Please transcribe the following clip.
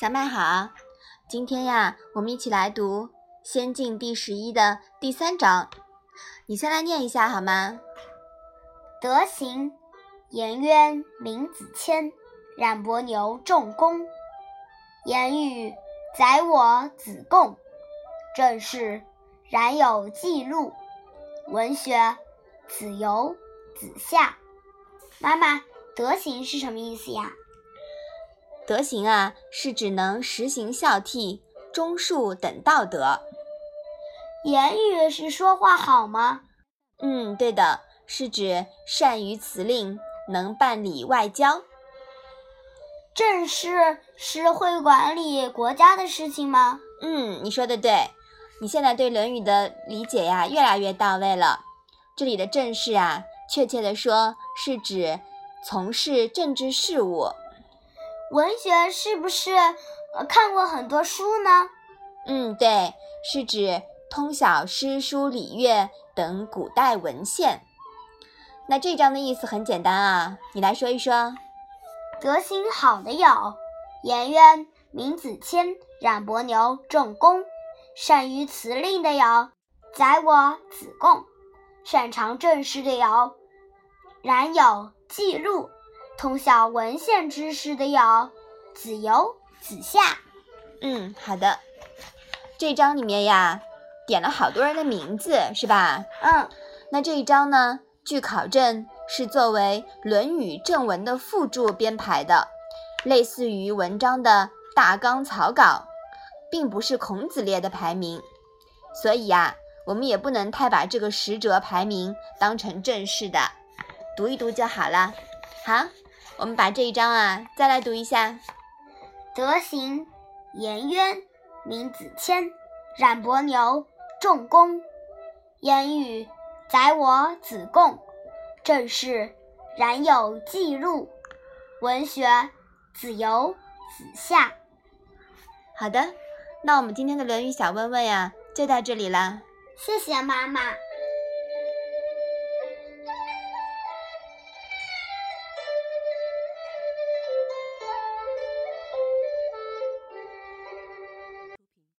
小麦好，今天呀，我们一起来读《仙境》第十一的第三章。你先来念一下好吗？德行，颜渊、闵子骞、冉伯牛仲弓。言语，宰我子贡。正事，冉有记录。文学，子游、子夏。妈妈，德行是什么意思呀？德行啊，是指能实行孝悌、忠恕等道德。言语是说话好吗？嗯，对的，是指善于辞令，能办理外交。政事是会管理国家的事情吗？嗯，你说的对，你现在对《论语》的理解呀，越来越到位了。这里的政事啊，确切的说，是指从事政治事务。文学是不是呃看过很多书呢？嗯，对，是指通晓诗书礼乐等古代文献。那这章的意思很简单啊，你来说一说。德行好的有颜渊、闵子骞、冉伯牛、仲弓；善于辞令的有宰我子贡；擅长政事的有冉有、记录。通晓文献知识的有子游、子夏。嗯，好的。这章里面呀，点了好多人的名字，是吧？嗯。那这一章呢，据考证是作为《论语》正文的附注编排的，类似于文章的大纲草稿，并不是孔子列的排名。所以呀，我们也不能太把这个十哲排名当成正式的，读一读就好了。好。我们把这一章啊再来读一下。德行，颜渊、闵子骞、冉伯牛、仲弓；言语，宰我子贡；政事，冉有、记录；文学，子游、子夏。好的，那我们今天的《论语》小问问呀，就到这里了。谢谢妈妈。